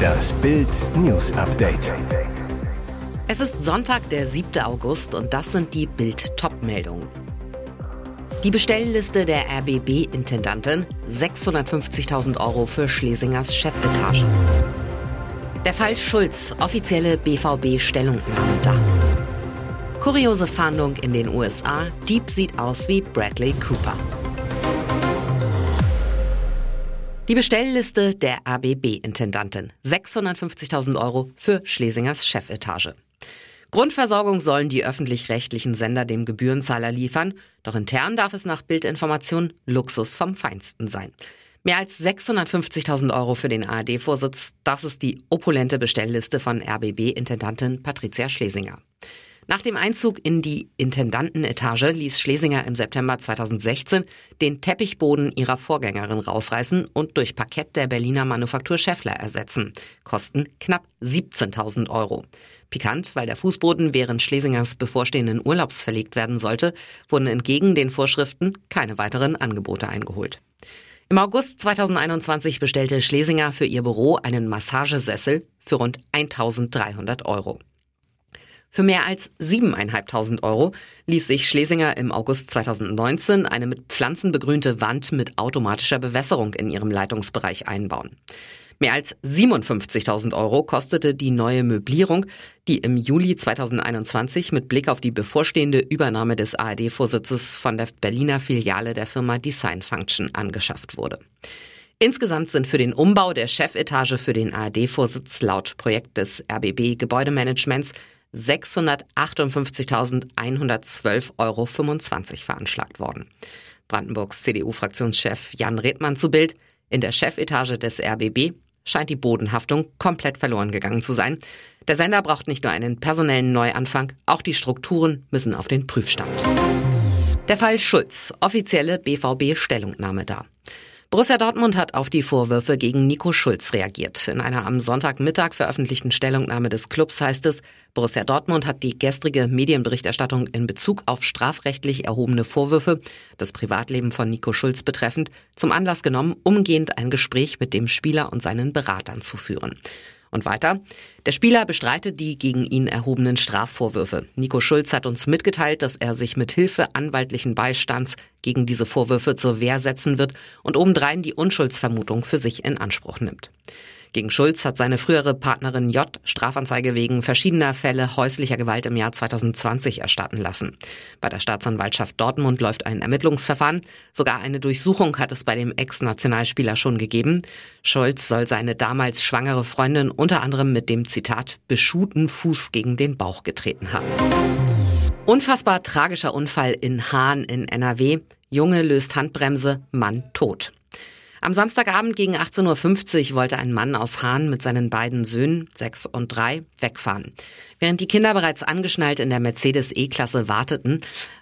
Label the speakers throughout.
Speaker 1: Das Bild News Update.
Speaker 2: Es ist Sonntag, der 7. August und das sind die Bild Top-Meldungen. Die Bestellliste der RBB-Intendantin 650.000 Euro für Schlesingers Chefetage. Der Fall Schulz, offizielle BVB-Stellungnahme da. Kuriose Fahndung in den USA, Dieb sieht aus wie Bradley Cooper. Die Bestellliste der ABB-Intendantin. 650.000 Euro für Schlesingers Chefetage. Grundversorgung sollen die öffentlich-rechtlichen Sender dem Gebührenzahler liefern, doch intern darf es nach Bildinformation Luxus vom Feinsten sein. Mehr als 650.000 Euro für den ARD-Vorsitz, das ist die opulente Bestellliste von RBB-Intendantin Patricia Schlesinger. Nach dem Einzug in die Intendantenetage ließ Schlesinger im September 2016 den Teppichboden ihrer Vorgängerin rausreißen und durch Parkett der Berliner Manufaktur Scheffler ersetzen. Kosten knapp 17.000 Euro. Pikant, weil der Fußboden während Schlesingers bevorstehenden Urlaubs verlegt werden sollte, wurden entgegen den Vorschriften keine weiteren Angebote eingeholt. Im August 2021 bestellte Schlesinger für ihr Büro einen Massagesessel für rund 1300 Euro. Für mehr als 7.500 Euro ließ sich Schlesinger im August 2019 eine mit Pflanzen begrünte Wand mit automatischer Bewässerung in ihrem Leitungsbereich einbauen. Mehr als 57.000 Euro kostete die neue Möblierung, die im Juli 2021 mit Blick auf die bevorstehende Übernahme des ARD-Vorsitzes von der Berliner Filiale der Firma Design Function angeschafft wurde. Insgesamt sind für den Umbau der Chefetage für den ARD-Vorsitz laut Projekt des RBB Gebäudemanagements 658.112,25 Euro veranschlagt worden. Brandenburgs CDU-Fraktionschef Jan Redmann zu Bild. In der Chefetage des RBB scheint die Bodenhaftung komplett verloren gegangen zu sein. Der Sender braucht nicht nur einen personellen Neuanfang, auch die Strukturen müssen auf den Prüfstand. Der Fall Schulz, offizielle BVB-Stellungnahme da. Borussia Dortmund hat auf die Vorwürfe gegen Nico Schulz reagiert. In einer am Sonntagmittag veröffentlichten Stellungnahme des Clubs heißt es, Borussia Dortmund hat die gestrige Medienberichterstattung in Bezug auf strafrechtlich erhobene Vorwürfe, das Privatleben von Nico Schulz betreffend, zum Anlass genommen, umgehend ein Gespräch mit dem Spieler und seinen Beratern zu führen. Und weiter. Der Spieler bestreitet die gegen ihn erhobenen Strafvorwürfe. Nico Schulz hat uns mitgeteilt, dass er sich mit Hilfe anwaltlichen Beistands gegen diese Vorwürfe zur Wehr setzen wird und obendrein die Unschuldsvermutung für sich in Anspruch nimmt. Gegen Schulz hat seine frühere Partnerin J Strafanzeige wegen verschiedener Fälle häuslicher Gewalt im Jahr 2020 erstatten lassen. Bei der Staatsanwaltschaft Dortmund läuft ein Ermittlungsverfahren. Sogar eine Durchsuchung hat es bei dem Ex-Nationalspieler schon gegeben. Schulz soll seine damals schwangere Freundin unter anderem mit dem Zitat beschuhten Fuß gegen den Bauch getreten haben. Unfassbar tragischer Unfall in Hahn in NRW. Junge löst Handbremse, Mann tot. Am Samstagabend gegen 18.50 Uhr wollte ein Mann aus Hahn mit seinen beiden Söhnen, sechs und drei, wegfahren. Während die Kinder bereits angeschnallt in der Mercedes E-Klasse warteten,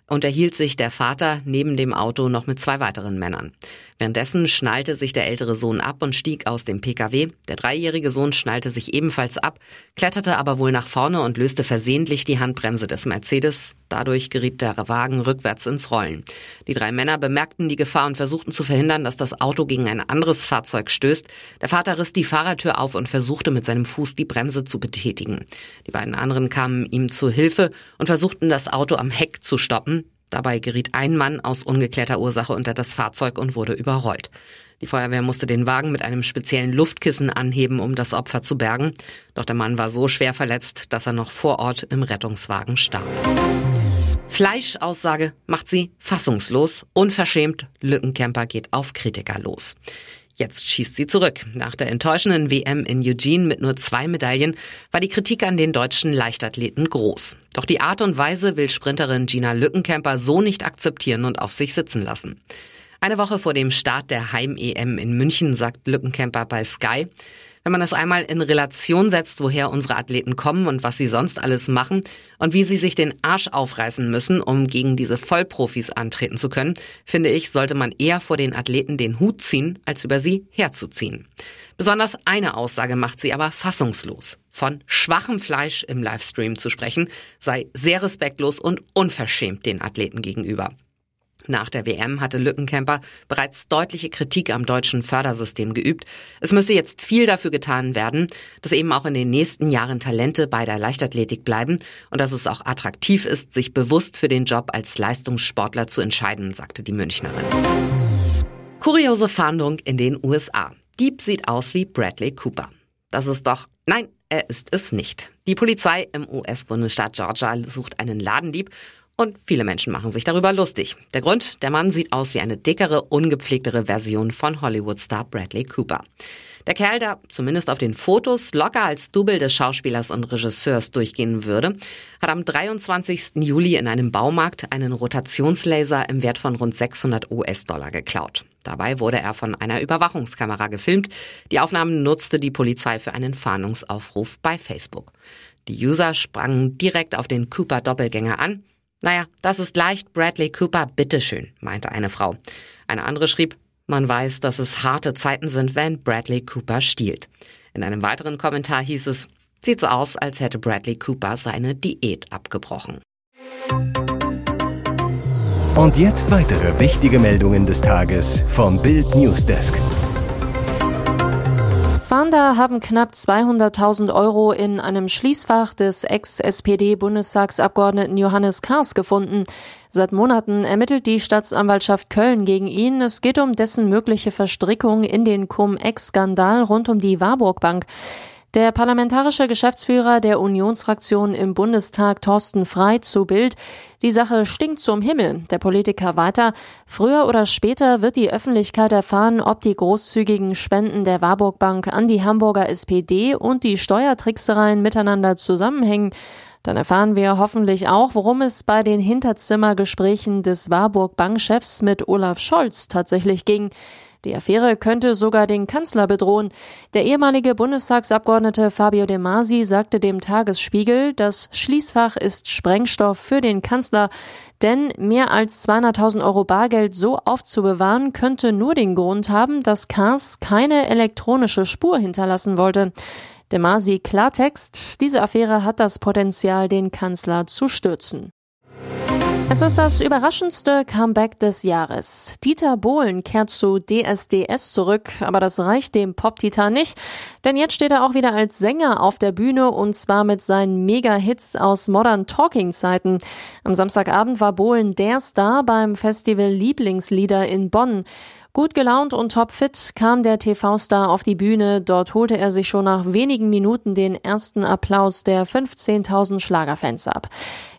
Speaker 2: unterhielt sich der Vater neben dem Auto noch mit zwei weiteren Männern. Währenddessen schnallte sich der ältere Sohn ab und stieg aus dem Pkw. Der dreijährige Sohn schnallte sich ebenfalls ab, kletterte aber wohl nach vorne und löste versehentlich die Handbremse des Mercedes. Dadurch geriet der Wagen rückwärts ins Rollen. Die drei Männer bemerkten die Gefahr und versuchten zu verhindern, dass das Auto gegen ein anderes Fahrzeug stößt. Der Vater riss die Fahrertür auf und versuchte mit seinem Fuß die Bremse zu betätigen. Die beiden anderen kamen ihm zu Hilfe und versuchten das Auto am Heck zu stoppen. Dabei geriet ein Mann aus ungeklärter Ursache unter das Fahrzeug und wurde überrollt. Die Feuerwehr musste den Wagen mit einem speziellen Luftkissen anheben, um das Opfer zu bergen. Doch der Mann war so schwer verletzt, dass er noch vor Ort im Rettungswagen starb. Fleischaussage macht sie fassungslos, unverschämt, Lückencamper geht auf Kritiker los. Jetzt schießt sie zurück. Nach der enttäuschenden WM in Eugene mit nur zwei Medaillen war die Kritik an den deutschen Leichtathleten groß. Doch die Art und Weise will Sprinterin Gina Lückenkämper so nicht akzeptieren und auf sich sitzen lassen. Eine Woche vor dem Start der Heim-EM in München sagt Lückenkämper bei Sky, wenn man das einmal in Relation setzt, woher unsere Athleten kommen und was sie sonst alles machen und wie sie sich den Arsch aufreißen müssen, um gegen diese Vollprofis antreten zu können, finde ich, sollte man eher vor den Athleten den Hut ziehen, als über sie herzuziehen. Besonders eine Aussage macht sie aber fassungslos. Von schwachem Fleisch im Livestream zu sprechen, sei sehr respektlos und unverschämt den Athleten gegenüber. Nach der WM hatte Lückenkämper bereits deutliche Kritik am deutschen Fördersystem geübt. Es müsse jetzt viel dafür getan werden, dass eben auch in den nächsten Jahren Talente bei der Leichtathletik bleiben und dass es auch attraktiv ist, sich bewusst für den Job als Leistungssportler zu entscheiden, sagte die Münchnerin. Kuriose Fahndung in den USA. Dieb sieht aus wie Bradley Cooper. Das ist doch, nein, er ist es nicht. Die Polizei im US-Bundesstaat Georgia sucht einen Ladendieb und viele Menschen machen sich darüber lustig. Der Grund, der Mann sieht aus wie eine dickere, ungepflegtere Version von Hollywood-Star Bradley Cooper. Der Kerl, der zumindest auf den Fotos locker als Double des Schauspielers und Regisseurs durchgehen würde, hat am 23. Juli in einem Baumarkt einen Rotationslaser im Wert von rund 600 US-Dollar geklaut. Dabei wurde er von einer Überwachungskamera gefilmt. Die Aufnahmen nutzte die Polizei für einen Fahndungsaufruf bei Facebook. Die User sprangen direkt auf den Cooper-Doppelgänger an naja, das ist leicht, Bradley Cooper, bitteschön, meinte eine Frau. Eine andere schrieb, man weiß, dass es harte Zeiten sind, wenn Bradley Cooper stiehlt. In einem weiteren Kommentar hieß es, sieht so aus, als hätte Bradley Cooper seine Diät abgebrochen.
Speaker 1: Und jetzt weitere wichtige Meldungen des Tages vom Bild Newsdesk.
Speaker 3: Fahnder haben knapp 200.000 Euro in einem Schließfach des Ex-SPD-Bundestagsabgeordneten Johannes Kars gefunden. Seit Monaten ermittelt die Staatsanwaltschaft Köln gegen ihn. Es geht um dessen mögliche Verstrickung in den Cum-Ex-Skandal rund um die Warburg Bank. Der parlamentarische Geschäftsführer der Unionsfraktion im Bundestag, Thorsten Frei, zu Bild. Die Sache stinkt zum Himmel. Der Politiker weiter. Früher oder später wird die Öffentlichkeit erfahren, ob die großzügigen Spenden der Warburg Bank an die Hamburger SPD und die Steuertricksereien miteinander zusammenhängen. Dann erfahren wir hoffentlich auch, worum es bei den Hinterzimmergesprächen des Warburg Bankchefs mit Olaf Scholz tatsächlich ging. Die Affäre könnte sogar den Kanzler bedrohen. Der ehemalige Bundestagsabgeordnete Fabio De Masi sagte dem Tagesspiegel, das Schließfach ist Sprengstoff für den Kanzler, denn mehr als 200.000 Euro Bargeld so aufzubewahren könnte nur den Grund haben, dass Kars keine elektronische Spur hinterlassen wollte. De Masi Klartext, diese Affäre hat das Potenzial, den Kanzler zu stürzen. Es ist das überraschendste Comeback des Jahres. Dieter Bohlen kehrt zu DSDS zurück, aber das reicht dem Pop-Titan nicht, denn jetzt steht er auch wieder als Sänger auf der Bühne und zwar mit seinen Mega-Hits aus Modern Talking-Zeiten. Am Samstagabend war Bohlen der Star beim Festival Lieblingslieder in Bonn. Gut gelaunt und topfit kam der TV-Star auf die Bühne. Dort holte er sich schon nach wenigen Minuten den ersten Applaus der 15.000 Schlagerfans ab.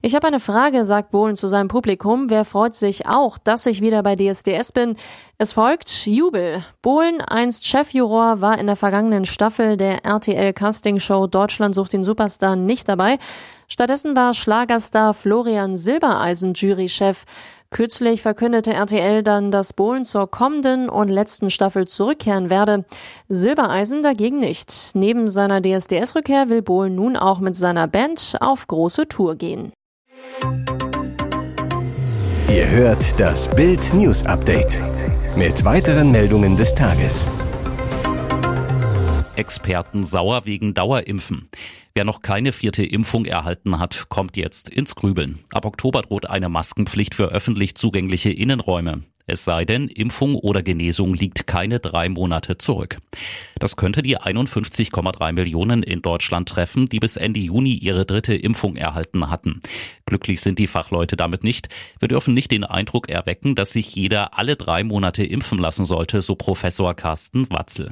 Speaker 3: Ich habe eine Frage, sagt Bohlen zu seinem Publikum. Wer freut sich auch, dass ich wieder bei DSDS bin? Es folgt Jubel. Bohlen, einst Chefjuror, war in der vergangenen Staffel der RTL Castingshow Deutschland sucht den Superstar nicht dabei. Stattdessen war Schlagerstar Florian Silbereisen Jurychef. Kürzlich verkündete RTL dann, dass Bohlen zur kommenden und letzten Staffel zurückkehren werde. Silbereisen dagegen nicht. Neben seiner DSDS-Rückkehr will Bohlen nun auch mit seiner Band auf große Tour gehen.
Speaker 1: Ihr hört das Bild News Update mit weiteren Meldungen des Tages.
Speaker 4: Experten sauer wegen Dauerimpfen. Wer noch keine vierte Impfung erhalten hat, kommt jetzt ins Grübeln. Ab Oktober droht eine Maskenpflicht für öffentlich zugängliche Innenräume. Es sei denn, Impfung oder Genesung liegt keine drei Monate zurück. Das könnte die 51,3 Millionen in Deutschland treffen, die bis Ende Juni ihre dritte Impfung erhalten hatten. Glücklich sind die Fachleute damit nicht. Wir dürfen nicht den Eindruck erwecken, dass sich jeder alle drei Monate impfen lassen sollte, so Professor Carsten Watzel.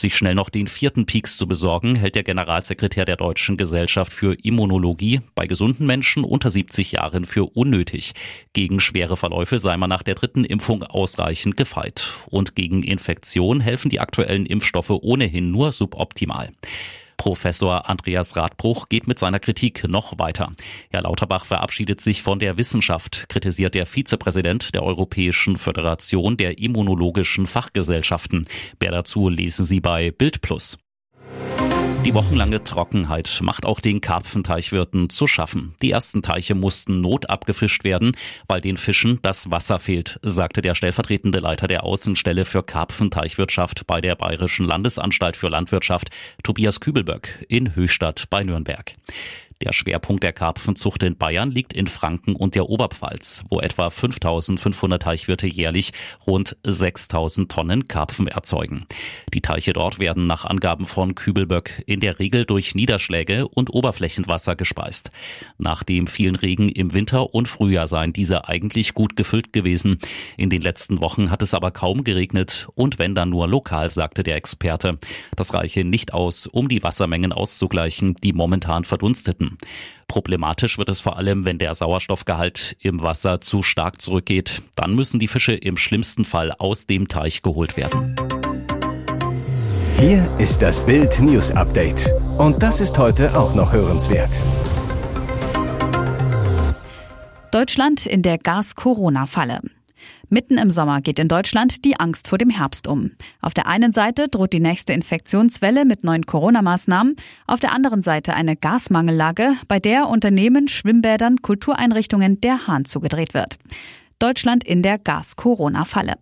Speaker 4: Sich schnell noch den vierten Peaks zu besorgen, hält der Generalsekretär der Deutschen Gesellschaft für Immunologie bei gesunden Menschen unter 70 Jahren für unnötig. Gegen schwere Verläufe sei man nach der dritten Impfung ausreichend gefeit. Und gegen Infektion helfen die aktuellen Impfstoffe ohnehin nur suboptimal. Professor Andreas Radbruch geht mit seiner Kritik noch weiter. Herr Lauterbach verabschiedet sich von der Wissenschaft, kritisiert der Vizepräsident der Europäischen Föderation der Immunologischen Fachgesellschaften. Mehr dazu lesen Sie bei Bild Plus. Die wochenlange Trockenheit macht auch den Karpfenteichwirten zu schaffen. Die ersten Teiche mussten notabgefischt werden, weil den Fischen das Wasser fehlt, sagte der stellvertretende Leiter der Außenstelle für Karpfenteichwirtschaft bei der Bayerischen Landesanstalt für Landwirtschaft, Tobias Kübelböck, in Höchstadt bei Nürnberg. Der Schwerpunkt der Karpfenzucht in Bayern liegt in Franken und der Oberpfalz, wo etwa 5500 Teichwirte jährlich rund 6000 Tonnen Karpfen erzeugen. Die Teiche dort werden nach Angaben von Kübelböck in der Regel durch Niederschläge und Oberflächenwasser gespeist. Nach dem vielen Regen im Winter und Frühjahr seien diese eigentlich gut gefüllt gewesen. In den letzten Wochen hat es aber kaum geregnet und wenn dann nur lokal, sagte der Experte. Das reiche nicht aus, um die Wassermengen auszugleichen, die momentan verdunsteten. Problematisch wird es vor allem, wenn der Sauerstoffgehalt im Wasser zu stark zurückgeht. Dann müssen die Fische im schlimmsten Fall aus dem Teich geholt werden.
Speaker 1: Hier ist das Bild News Update. Und das ist heute auch noch hörenswert.
Speaker 5: Deutschland in der Gas-Corona-Falle. Mitten im Sommer geht in Deutschland die Angst vor dem Herbst um. Auf der einen Seite droht die nächste Infektionswelle mit neuen Corona-Maßnahmen, auf der anderen Seite eine Gasmangellage, bei der Unternehmen, Schwimmbädern, Kultureinrichtungen der Hahn zugedreht wird. Deutschland in der Gas-Corona-Falle.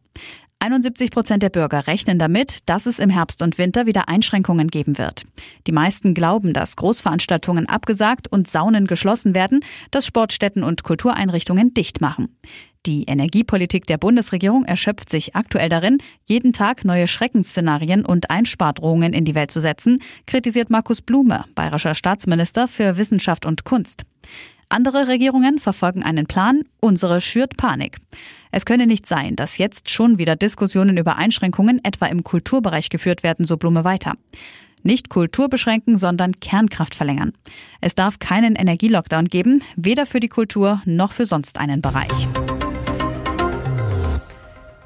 Speaker 5: 71 Prozent der Bürger rechnen damit, dass es im Herbst und Winter wieder Einschränkungen geben wird. Die meisten glauben, dass Großveranstaltungen abgesagt und Saunen geschlossen werden, dass Sportstätten und Kultureinrichtungen dicht machen. Die Energiepolitik der Bundesregierung erschöpft sich aktuell darin, jeden Tag neue Schreckensszenarien und Einspardrohungen in die Welt zu setzen, kritisiert Markus Blume, bayerischer Staatsminister für Wissenschaft und Kunst. Andere Regierungen verfolgen einen Plan, unsere schürt Panik. Es könne nicht sein, dass jetzt schon wieder Diskussionen über Einschränkungen etwa im Kulturbereich geführt werden, so Blume weiter. Nicht Kultur beschränken, sondern Kernkraft verlängern. Es darf keinen Energielockdown geben, weder für die Kultur noch für sonst einen Bereich.